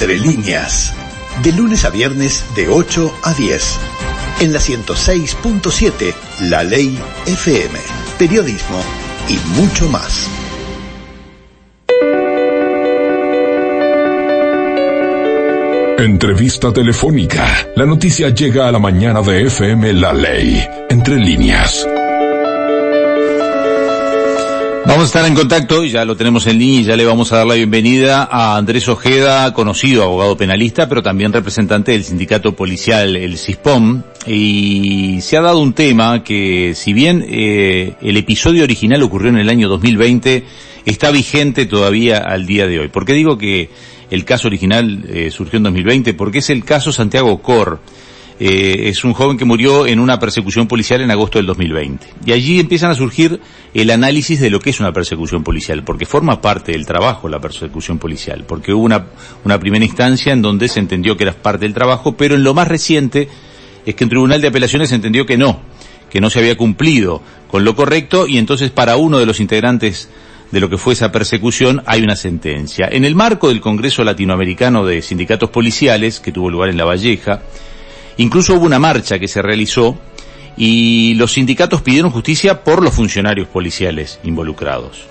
Entre líneas. De lunes a viernes de 8 a 10. En la 106.7, La Ley FM. Periodismo y mucho más. Entrevista telefónica. La noticia llega a la mañana de FM La Ley. Entre líneas. Vamos a estar en contacto, ya lo tenemos en línea y ya le vamos a dar la bienvenida a Andrés Ojeda, conocido abogado penalista, pero también representante del sindicato policial, el CISPOM. Y se ha dado un tema que, si bien eh, el episodio original ocurrió en el año 2020, está vigente todavía al día de hoy. ¿Por qué digo que el caso original eh, surgió en 2020, porque es el caso Santiago Cor. Eh, es un joven que murió en una persecución policial en agosto del 2020. Y allí empiezan a surgir el análisis de lo que es una persecución policial, porque forma parte del trabajo la persecución policial, porque hubo una, una primera instancia en donde se entendió que era parte del trabajo, pero en lo más reciente es que en Tribunal de Apelaciones entendió que no, que no se había cumplido con lo correcto y entonces para uno de los integrantes de lo que fue esa persecución, hay una sentencia. En el marco del Congreso Latinoamericano de Sindicatos Policiales, que tuvo lugar en La Valleja, incluso hubo una marcha que se realizó y los sindicatos pidieron justicia por los funcionarios policiales involucrados.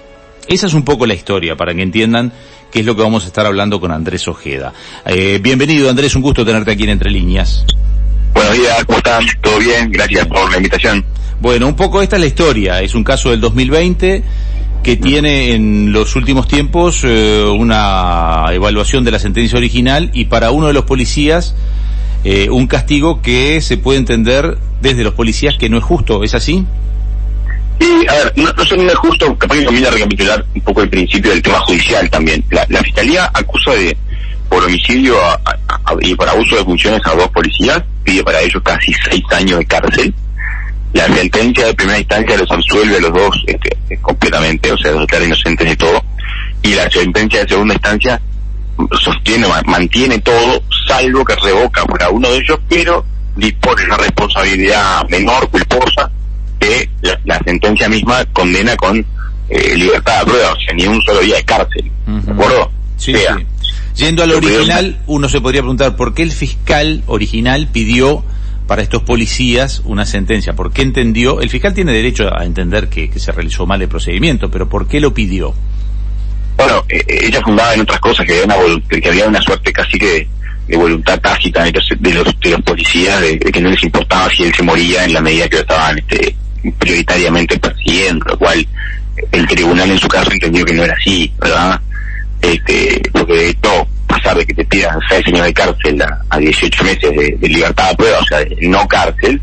Esa es un poco la historia, para que entiendan qué es lo que vamos a estar hablando con Andrés Ojeda. Eh, bienvenido Andrés, un gusto tenerte aquí en Entre Líneas. Buenos días, ¿cómo están? ¿Todo bien? Gracias por la invitación. Bueno, un poco esta es la historia. Es un caso del 2020 que tiene en los últimos tiempos eh, una evaluación de la sentencia original y para uno de los policías eh, un castigo que se puede entender desde los policías que no es justo, ¿es así? A ver, no, no, no es justo, capaz que conviene recapitular un poco el principio del tema judicial también. La, Fiscalía acusa de por homicidio y por abuso de funciones a dos policías, pide para ellos casi seis años de cárcel la sentencia de primera instancia los absuelve a los dos este, completamente, o sea, los declara inocentes de todo, y la sentencia de segunda instancia sostiene, mantiene todo, salvo que revoca para uno de ellos, pero dispone una responsabilidad menor, culposa, que la, sentencia misma condena con eh, libertad de prueba, o sea, ni un solo día de cárcel. ¿De acuerdo? Sí, Yendo al original, uno se podría preguntar por qué el fiscal original pidió para estos policías una sentencia. ¿Por qué entendió? El fiscal tiene derecho a entender que, se realizó mal el procedimiento, pero ¿por qué lo pidió? Bueno, eh, eh, ella fundaba en otras cosas, que había una, que había una suerte casi que de voluntad tácita de los, de los, policías, de, que no les importaba si él se moría en la medida que lo estaban este, prioritariamente persiguiendo, lo cual el tribunal en su caso entendió que no era así, ¿verdad? Este, porque de esto pasar de que te pidan seis años de cárcel a, 18 meses de, libertad de prueba, o sea, de no cárcel,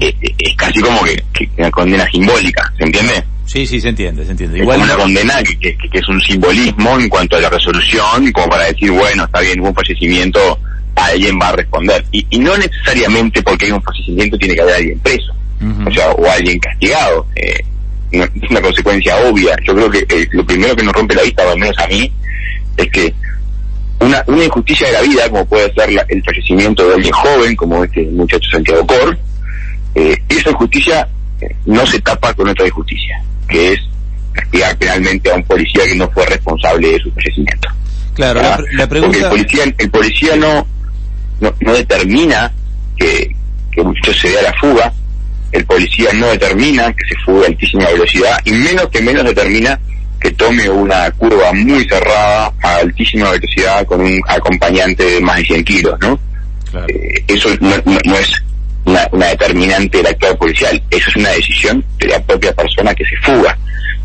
eh, es casi como que, una condena simbólica, ¿se entiende? Sí, sí, se entiende, se entiende. Igual es una condena que, es un simbolismo en cuanto a la resolución, como para decir, bueno, está bien, hubo un fallecimiento, alguien va a responder. Y, no necesariamente porque hay un fallecimiento tiene que haber alguien preso, o sea, o alguien castigado. es una consecuencia obvia. Yo creo que lo primero que nos rompe la vista, o al menos a mí, es que una, una injusticia de la vida, como puede ser el fallecimiento de alguien joven, como este muchacho Santiago Cor, eh, esa injusticia eh, no se tapa con otra injusticia, que es castigar penalmente a un policía que no fue responsable de su fallecimiento. Claro, la, pregunta... Porque el policía, el policía no, no, determina que, que muchacho se dé a la fuga, el policía no determina que se fuga a altísima velocidad, y menos que menos determina que tome una curva muy cerrada a altísima velocidad con un acompañante de más de 100 kilos, ¿no? Eh, eso no, es una, determinante del actor policial, eso es una decisión de la propia persona que se fuga.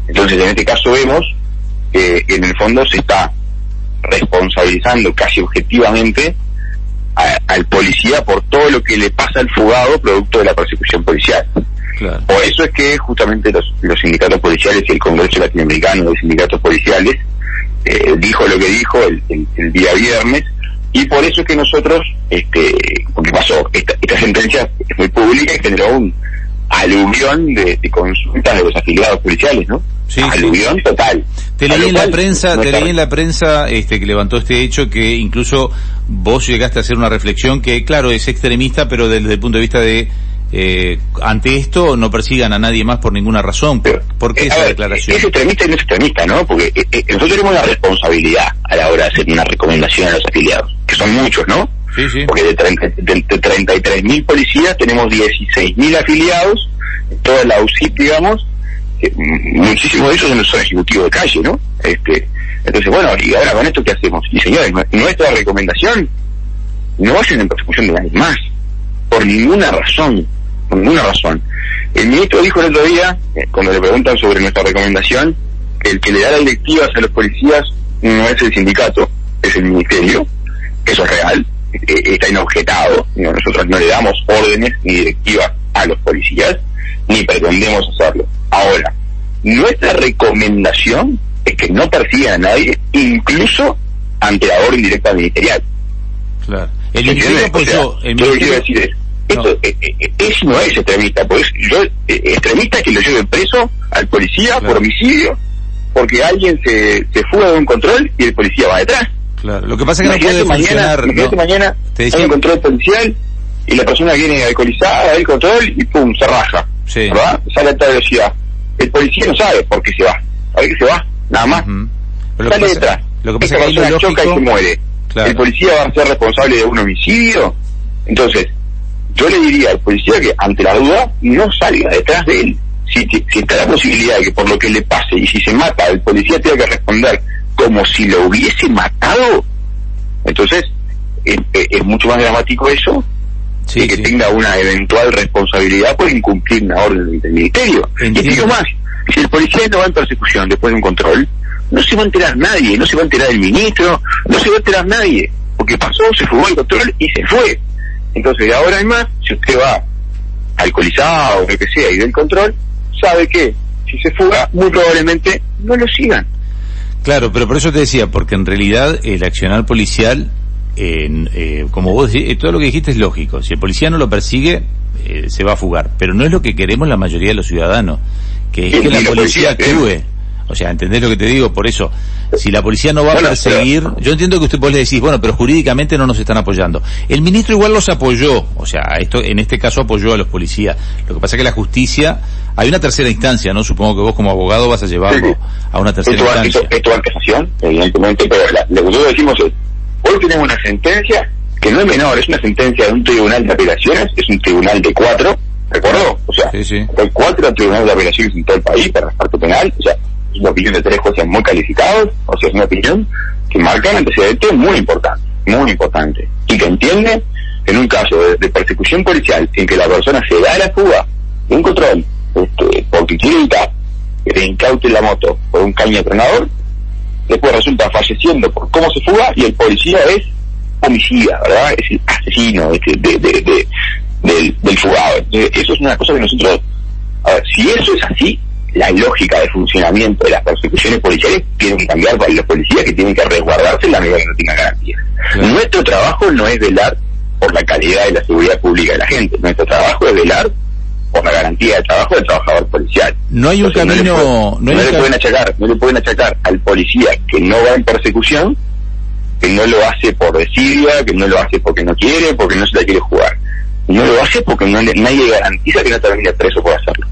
Entonces, en este caso vemos que en el fondo se está responsabilizando casi objetivamente al policía por todo lo que le pasa al fugado producto de la persecución policial. Por eso es que justamente los, sindicatos policiales y el Congreso Latinoamericano de Sindicatos Policiales eh, dijo lo que dijo el, día viernes y por eso es que nosotros, este, porque pasó, esta, sentencia es muy pública y generó un aluvión de, consultas de los afiliados policiales, ¿no? Sí, aluvión total. Te leí en la prensa, te leí en la prensa este que levantó este hecho que incluso vos llegaste a hacer una reflexión que claro es extremista pero desde el punto de vista de eh, ante esto no persigan a nadie más por ninguna razón. ¿Por, qué eh, esa ver, declaración? Es extremista y no es extremista, ¿no? Porque eh, eh, nosotros tenemos la responsabilidad a la hora de hacer una recomendación a los afiliados, que son muchos, ¿no? Sí, sí. Porque de, 30 de, de 33.000 policías tenemos 16.000 afiliados, toda la UCIP, digamos, muchísimos de ellos son, son ejecutivos de calle, ¿no? Este, entonces, bueno, y ahora con esto, ¿qué hacemos? Y señores, nu- nuestra recomendación, no vayan en persecución de nadie más, por ninguna razón, por ninguna razón. El ministro dijo el otro día, eh, cuando le preguntan sobre nuestra recomendación, que el que le da las directivas a los policías no es el sindicato, es el ministerio, eso es real, eh, está inobjetado, no, nosotros no le damos órdenes ni directivas a los policías, ni pretendemos hacerlo. Ahora, nuestra recomendación es que no persigan a nadie, incluso ante la orden directa ministerial. Claro. El ¿Se ministerio apoyó, el yo lo que quiero ministerio- No. esto, eh, eh, eso no es extremista, pues yo, eh, extremista es que lo lleven preso al policía Claro. por homicidio, porque alguien se, se fuga de un control y el policía va detrás. Claro. Lo que pasa es que no puede mañana, funcionar. imagínate no. mañana Te hay un control policial y la persona viene alcoholizada, el control y pum, se raja. Sí. ¿Verdad? Sale a alta velocidad. El policía no sabe por qué se va. ¿Sabe que se va? Nada más. Pero Sale pasa, detrás. lo que pasa es que persona choca y se muere. Claro. ¿El policía va a ser responsable de un homicidio? Entonces, yo le diría al policía que ante la duda no salga detrás de él. Si, si- está la posibilidad de que por lo que le pase y si se mata, el policía tenga que responder como si lo hubiese matado, entonces es, es- es mucho más dramático eso Sí, de que sí. tenga una eventual responsabilidad por incumplir una orden del- del ministerio. Entiendo. Y digo más, si el policía no va en persecución después de un control, no se va a enterar nadie, no se va a enterar el ministro, no se va a enterar nadie, porque pasó, se fugó el control y se fue. Entonces, de ahora en más, si usted va alcoholizado o lo que sea y del control, sabe que si se fuga, muy probablemente no lo sigan. Claro, pero por eso te decía, porque en realidad el accionar policial, eh, eh, como vos decís, eh, todo lo que dijiste es lógico. Si el policía no lo persigue, eh, se va a fugar. Pero no es lo que queremos la mayoría de los ciudadanos, que es Sí, que la policía policía, actúe. O sea, ¿entendés lo que te digo? Por eso, si la policía no va a perseguir, yo entiendo que usted vos le decís, bueno, pero jurídicamente no nos están apoyando. El ministro igual los apoyó, o sea, esto, en este caso apoyó a los policías. Lo que pasa es que la justicia, hay una tercera instancia, ¿no? Supongo que vos como abogado vas a llevarlo Sí, sí. a una tercera esto, instancia. esto, esto casación, evidentemente, pero la- lo que nosotros decimos es, hoy tenemos una sentencia que no es menor, es una sentencia de un tribunal de apelaciones, es un tribunal de cuatro, ¿recordó? O sea, Sí, hay cuatro tribunales de apelaciones en todo el país para el penal, o sea, una opinión de tres jueces muy calificados, o sea, es una opinión que marca un antecedente muy importante, muy importante, y que entiende en un caso de, persecución policial en que la persona se da a la fuga un control este, porque quiere evitar que le incaute la moto por un caño tronador, después resulta falleciendo por cómo se fuga y el policía es homicida, ¿verdad? Es el asesino este, de, de- de- del, fugado. Eso es una cosa que nosotros, si eso es así, la lógica de funcionamiento de las persecuciones policiales tiene que cambiar para los policías que tienen que resguardarse en la medida que no tengan garantías. Claro. Nuestro trabajo no es velar por la calidad de la seguridad pública de la gente, nuestro trabajo es velar por la garantía de trabajo del trabajador policial. No hay un Entonces, camino, le, no puede- le pueden achacar, no le pueden achacar al policía que no va en persecución, que no lo hace por desidia, que no lo hace porque no quiere, porque no se la quiere jugar. No lo hace porque no le- nadie garantiza que no termine preso por hacerlo.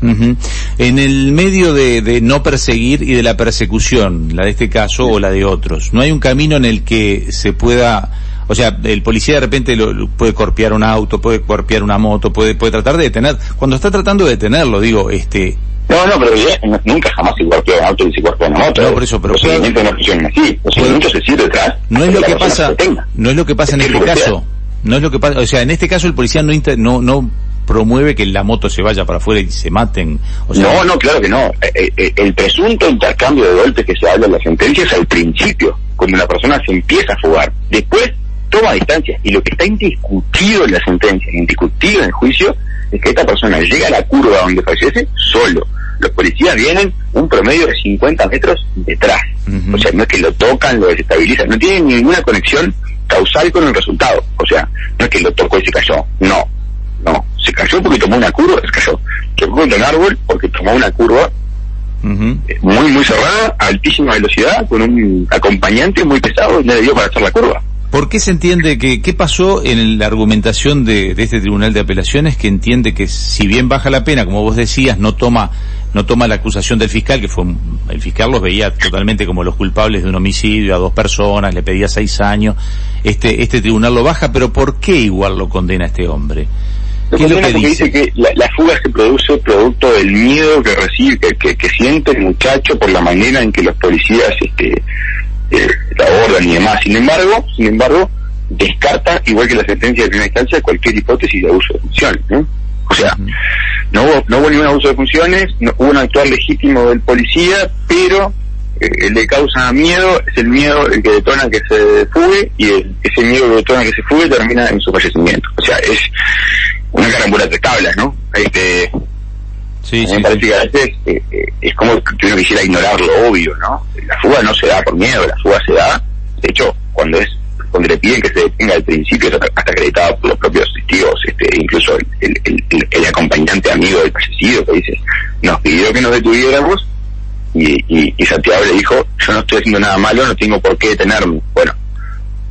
En el medio de, de no perseguir y de la persecución, la de este caso o la de otros, ¿no hay un camino en el que se pueda, o sea, el policía de repente lo, lo puede corpear un auto, puede corpear una moto, puede, puede tratar de detener, cuando está tratando de detenerlo, digo, este, No, no, pero ya, no- nunca jamás se golpea un auto ni se golpea una moto. No, por eso, pero Los no funcionan así. Los se detrás. no es lo que pasa, no es lo que pasa en Es este caso, no es lo que pasa, o sea, en este caso el policía no, inter- no, no promueve que la moto se vaya para afuera y se maten, o sea, no, no, claro que no. Eh, eh, el presunto intercambio de golpes que se habla en la sentencia es al principio, cuando la persona se empieza a fugar. Después toma distancia. Y lo que está indiscutido en la sentencia, indiscutido en el juicio, es que esta persona llega a la curva donde fallece solo. Los policías vienen un promedio de 50 metros detrás. O sea, no es que lo tocan, lo desestabilizan, no tienen ninguna conexión causal con el resultado. O sea, no es que lo tocó y se cayó. No, no. Se cayó porque tomó una curva, se cayó. Chocó contra un árbol porque tomó una curva eh, muy, muy cerrada, a altísima velocidad, con un acompañante muy pesado y no le dio para hacer la curva. ¿Por qué se entiende que, qué pasó en la argumentación de, de, este Tribunal de Apelaciones que entiende que si bien baja la pena, como vos decías, no toma, no toma la acusación del fiscal, que fue, el fiscal los veía totalmente como los culpables de un homicidio a dos personas, le pedía seis años, este, este tribunal lo baja, pero ¿por qué igual lo condena a este hombre? ¿Qué es lo que dice? dice que la, la, fuga se produce producto del miedo que recibe, que, que, que, siente el muchacho por la manera en que los policías este, eh, la abordan y demás. Sin embargo, sin embargo, descarta, igual que la sentencia de primera instancia, cualquier hipótesis de abuso de funciones. ¿no? O sea, no hubo, no hubo ningún abuso de funciones, no hubo un actuar legítimo del policía, pero eh, le causa miedo es el miedo el que detona que se fugue y el, ese miedo que detona que se fugue termina en su fallecimiento. O sea, es una carambula de tablas, ¿no? Este, Sí, me parece que a veces eh, eh, es como que uno quisiera ignorar lo obvio, ¿no? La fuga no se da por miedo, la fuga se da, de hecho, cuando es cuando le piden que se detenga al principio, hasta, acreditado por los propios testigos, este, incluso el, el, acompañante amigo del fallecido que dice, nos pidió que nos detuviéramos y, y, Santiago le dijo, yo no estoy haciendo nada malo, no tengo por qué detenerme. Bueno,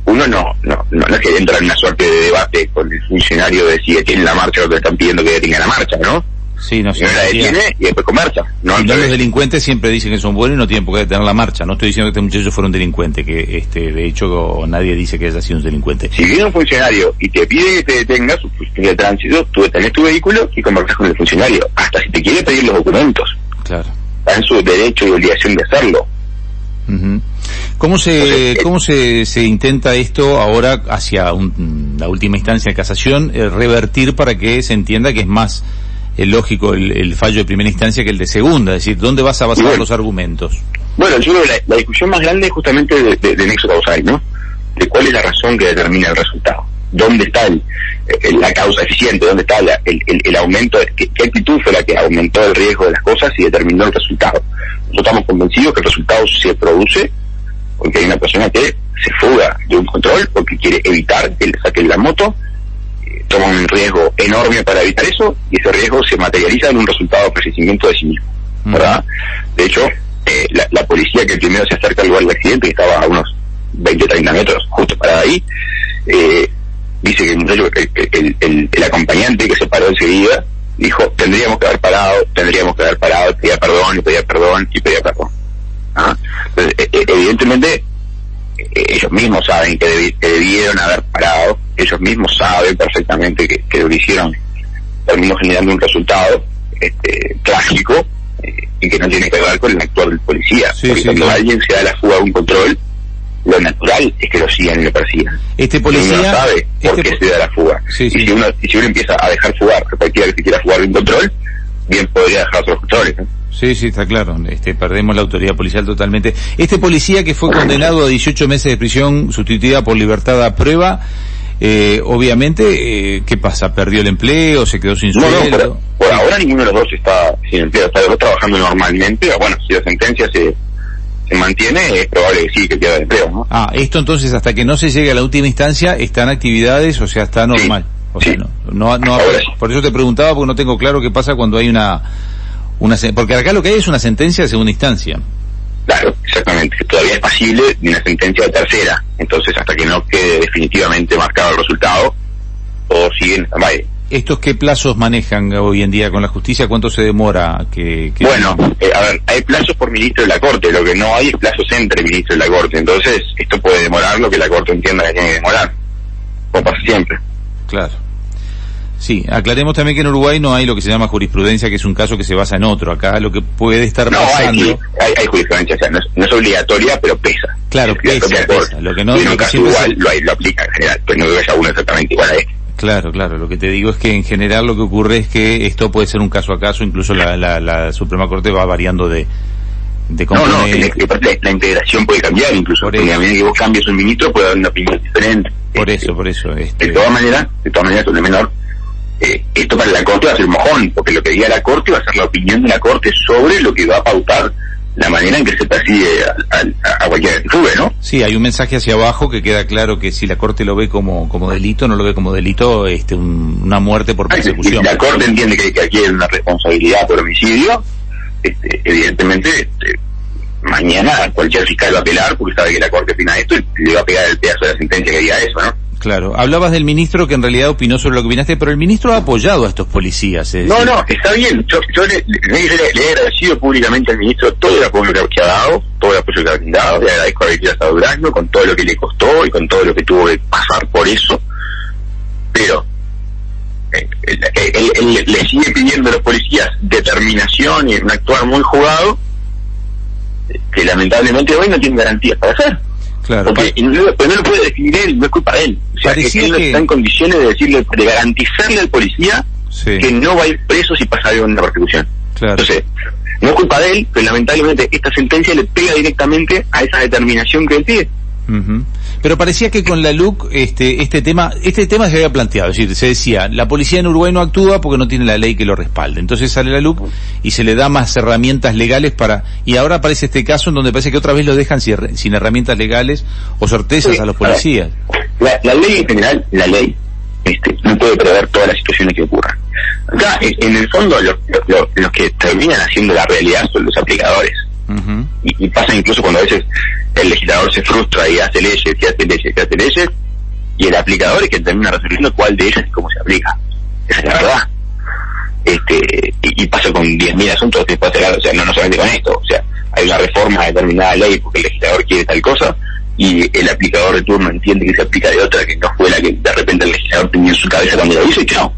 uno no, no, no, es que entra en una suerte de debate con el funcionario de si detiene la marcha o que le están pidiendo que detenga la marcha, ¿no? Sí, no sé. la detiene y después comercia. No, y no los delincuentes siempre dicen que son buenos y no tienen por qué detener la marcha. No estoy diciendo que este muchacho fuera un delincuente, que este, de hecho nadie dice que haya sido un delincuente. Si viene un funcionario y te pide que te detengas, de tránsito, tú detenés tu vehículo y conversas con el funcionario. Hasta si te quiere pedir los documentos. Claro. Está en su derecho y obligación de hacerlo. Uh -huh. ¿Cómo se, cómo se, se intenta esto ahora hacia un, la última instancia de casación, eh, revertir para que se entienda que es más es lógico el, el, fallo de primera instancia que el de segunda, es decir, ¿dónde vas a basar bueno, los argumentos? Bueno, yo creo que la, la, discusión más grande es justamente de, de, de, nexo causal, ¿no? De cuál es la razón que determina el resultado. ¿Dónde está el, el, la causa eficiente? ¿Dónde está la, el, aumento? ¿qué, ¿Qué actitud fue la que aumentó el riesgo de las cosas y determinó el resultado? Nosotros estamos convencidos que el resultado se produce porque hay una persona que se fuga de un control porque quiere evitar que le saquen la moto toma un riesgo enorme para evitar eso y ese riesgo se materializa en un resultado de fallecimiento de sí mismo, ¿verdad? De hecho, eh, la, la, policía que primero se acerca al lugar del accidente, que estaba a unos 20 30 metros justo para ahí, eh, dice que el, el, el, el, acompañante que se paró enseguida dijo, tendríamos que haber parado, tendríamos que haber parado, pedía perdón, y pedía perdón, y pedía perdón. ¿Ah? Entonces, eh, evidentemente, ellos mismos saben que, debi que, debieron haber parado, ellos mismos saben perfectamente que, que lo hicieron, terminó generando un resultado este, trágico eh, y que no tiene que ver con el actuar del policía. Sí, Porque sí, cuando claro. alguien se da la fuga de un control, lo natural es que lo sigan y lo persigan. Este Y policía... uno no sabe por este qué se da la fuga. Sí, y. Si uno, y si uno empieza a dejar fugar a cualquiera que se quiera fugar de un control, bien podría dejar otros controles. ¿no? Sí, sí, está claro. Este, perdemos la autoridad policial totalmente. Este policía que fue condenado a 18 meses de prisión sustituida por libertad a prueba, eh, obviamente, eh, ¿qué pasa? ¿Perdió el empleo? ¿Se quedó sin No, no, sueldo? por, por ahora ninguno de los dos está sin empleo, está los dos trabajando normalmente. Bueno, si la sentencia se, se mantiene, es probable que sí, que pierda el empleo, ¿no? Ah, esto entonces hasta que no se llegue a la última instancia están actividades, o sea, está normal. O sea, sí. no, no, no- por eso te preguntaba porque no tengo claro qué pasa cuando hay una, una, porque acá lo que hay es una sentencia de segunda instancia. Claro, exactamente. que Todavía es pasible de una sentencia de tercera. Entonces, hasta que no quede definitivamente marcado el resultado, todos siguen en stand ¿Estos qué plazos manejan hoy en día con la justicia? ¿Cuánto se demora que, que- Bueno, eh, a ver, hay plazos por ministro de la Corte, lo que no hay es plazos entre ministro de la Corte. Entonces, esto puede demorar lo que la Corte entienda que tiene que demorar. Como pasa siempre. Claro. Sí, aclaremos también que en Uruguay no hay lo que se llama jurisprudencia, que es un caso que se basa en otro. Acá lo que puede estar No, hay, pasando... sí, hay, hay jurisprudencia, o sea, no es, no es obligatoria, pero pesa. Claro, Es pesa, por-. Lo que no- en un caso igual se- lo, hay- lo aplica en general, pues no que haya uno exactamente igual a este. Claro, claro. Lo que te digo es que en general lo que ocurre es que esto puede ser un caso a caso, incluso la, la, la Suprema Corte va variando de, de No, no, que aparte la integración puede cambiar incluso. Por Porque a medida que vos cambies un ministro puede haber una opinión diferente. Por Este, eso, por eso. Este, De todas maneras, de todas maneras, un menor, eh, esto para la Corte va a ser un mojón, porque lo que diga la Corte va a ser la opinión de la Corte sobre lo que va a pautar la manera en que se persigue a, se sube, ¿no? Sí, hay un mensaje hacia abajo que queda claro que si la Corte lo ve como, como delito, no lo ve como delito, este, un- una muerte por Ah, Si persecución. la Corte entiende que, que aquí hay una responsabilidad por homicidio, este, evidentemente este, mañana cualquier fiscal va a apelar porque sabe que la Corte opina esto y le va a pegar el pedazo de la sentencia que diga eso, ¿no? Claro, hablabas del ministro que en realidad opinó sobre lo que opinaste, pero el ministro ha apoyado a estos policías. no, no, está bien. Yo, yo le, he agradecido públicamente al ministro todo el apoyo que ha dado, todo el apoyo que ha brindado. Le agradezco haber estado Durazno con todo lo que le costó y con todo lo que tuvo que pasar por eso. Pero eh, él, le sigue pidiendo a los policías determinación y un actuar muy jugado que lamentablemente hoy no tiene garantías para hacer. Claro. Porque no, no, lo puede decidir él, no es culpa de él. O sea, que él no está en condiciones de decirle, de garantizarle al policía que no va a ir preso si pasa algo en la persecución. Claro. Entonces, no es culpa de él, pero lamentablemente esta sentencia le pega directamente a esa determinación que él pide. Pero parecía que con la LUC este, este tema este tema se había planteado, es decir, se decía, la policía en Uruguay no actúa porque no tiene la ley que lo respalde. Entonces sale la LUC y se le da más herramientas legales para... Y ahora aparece este caso en donde parece que otra vez lo dejan sin, herramientas legales o certezas a los policías. La, ley en general, la ley, este, no puede prever todas las situaciones que ocurran. Acá, en el fondo, los que terminan haciendo la realidad son los aplicadores y, pasa incluso cuando a veces el legislador se frustra y hace leyes, y hace leyes, y hace leyes, y el aplicador es quien termina resolviendo cuál de ellas y cómo se aplica. Esa es la verdad. Este, y, pasa con 10.000 asuntos que puede o sea, no, no solamente con esto, o sea, hay una reforma de determinada ley porque el legislador quiere tal cosa, y el aplicador de turno entiende que se aplica de otra que no fue la que de repente el legislador tenía en su cabeza cuando lo hizo y chao.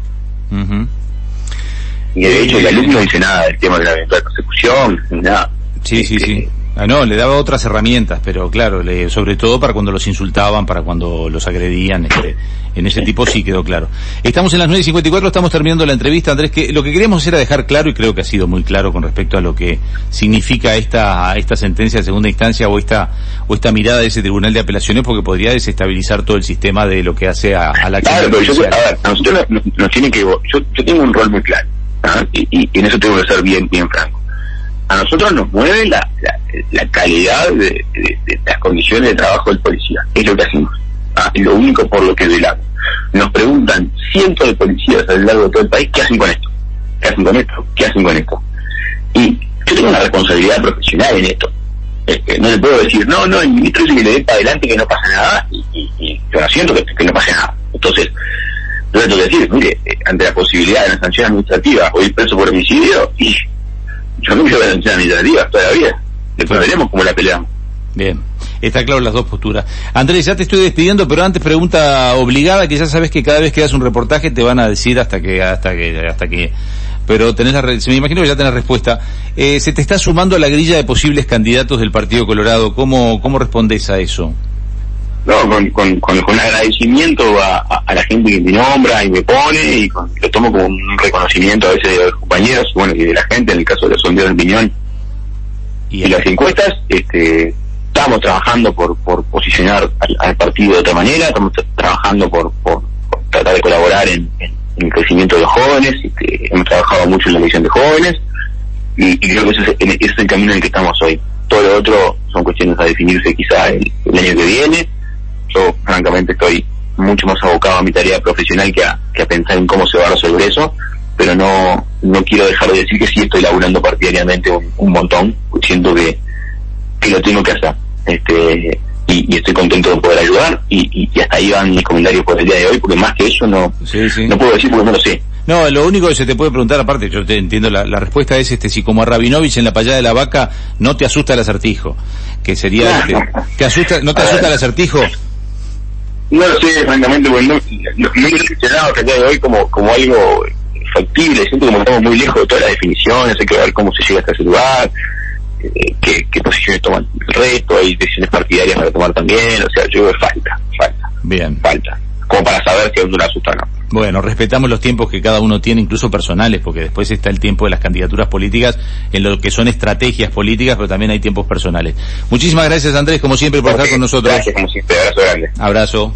Y de hecho el alumno no dice nada del tema de la eventual persecución, nada. Sí, sí, sí. Ah, no, le daba otras herramientas, pero claro, le, sobre todo para cuando los insultaban, para cuando los agredían, este, en ese tipo sí quedó claro. Estamos en las 9.54, estamos terminando la entrevista, Andrés, que lo que queríamos era dejar claro, y creo que ha sido muy claro con respecto a lo que significa esta, esta sentencia de segunda instancia o esta, o esta mirada de ese tribunal de apelaciones, porque podría desestabilizar todo el sistema de lo que hace a, la Claro, pero yo, a ver, a nosotros nos, tiene que, yo, yo tengo un rol muy claro, ¿ah? y, y en eso tengo que ser bien, bien franco a nosotros nos mueve la, la, calidad de, las condiciones de trabajo del policía. Es lo que hacemos. Ah, es lo único por lo que velamos. Nos preguntan cientos de policías a lo largo de todo el país, ¿qué hacen con esto? ¿Qué hacen con esto? ¿Qué hacen con esto? Y yo tengo una responsabilidad profesional en esto. Este, no le puedo decir, no, no, el ministro dice que le dé para adelante que no pasa nada y, yo no siento que, no pase nada. Entonces, yo tengo que decir, mire, eh, ante la posibilidad de una sanción administrativa o ir preso por homicidio, y yo no quiero la sanción administrativa todavía. Después veremos cómo la peleamos. Bien, está claro las dos posturas. Andrés, ya te estoy despidiendo, pero antes pregunta obligada, que ya sabes que cada vez que das un reportaje te van a decir hasta que, hasta que, hasta que, pero tenés la, me imagino que ya tenés respuesta. Eh, se te está sumando a la grilla de posibles candidatos del Partido Colorado. ¿Cómo, cómo respondes a eso? no, con, con, con, agradecimiento a, a, la gente que me nombra y me pone y lo tomo como un reconocimiento a veces de los compañeros bueno y de la gente en el caso de los sondeos del Piñón y, las encuestas este estamos trabajando por, por posicionar al, partido de otra manera estamos trabajando por, por, tratar de colaborar en, el crecimiento de los jóvenes este, hemos trabajado mucho en la elección de jóvenes y, creo que ese es, el camino en el que estamos hoy. Todo lo otro son cuestiones a definirse quizá el año que viene. Yo francamente estoy mucho más abocado a mi tarea profesional que a, que a pensar en cómo se va a resolver eso, pero no, no quiero dejar de decir que sí estoy laburando partidariamente un, montón, siento que, que lo tengo que hacer. Este, y, estoy contento de poder ayudar y, y, hasta ahí van mis comentarios por el día de hoy, porque más que eso no, no puedo decir porque no lo sé. No, lo único que se te puede preguntar, aparte, yo te entiendo, la, la respuesta es este, si como a Rabinovich en la payada de la vaca no te asusta el acertijo, que sería, este, ¿te asusta, no te asusta el acertijo? No lo sé, francamente, porque no, no, no me he gestionado hasta el día de hoy como, como algo factible, siento como estamos muy lejos de todas las definiciones, hay que ver cómo se llega hasta ese lugar, eh, qué, qué posiciones toman el resto, hay decisiones partidarias para tomar también, o sea, yo creo que falta, falta. Bien. Falta como para saber si a uno le asusta o no. Bueno, respetamos los tiempos que cada uno tiene, incluso personales, porque después está el tiempo de las candidaturas políticas, en lo que son estrategias políticas, pero también hay tiempos personales. Muchísimas gracias, Andrés, como siempre, por estar con nosotros. Gracias, como siempre. Abrazo grande. Abrazo.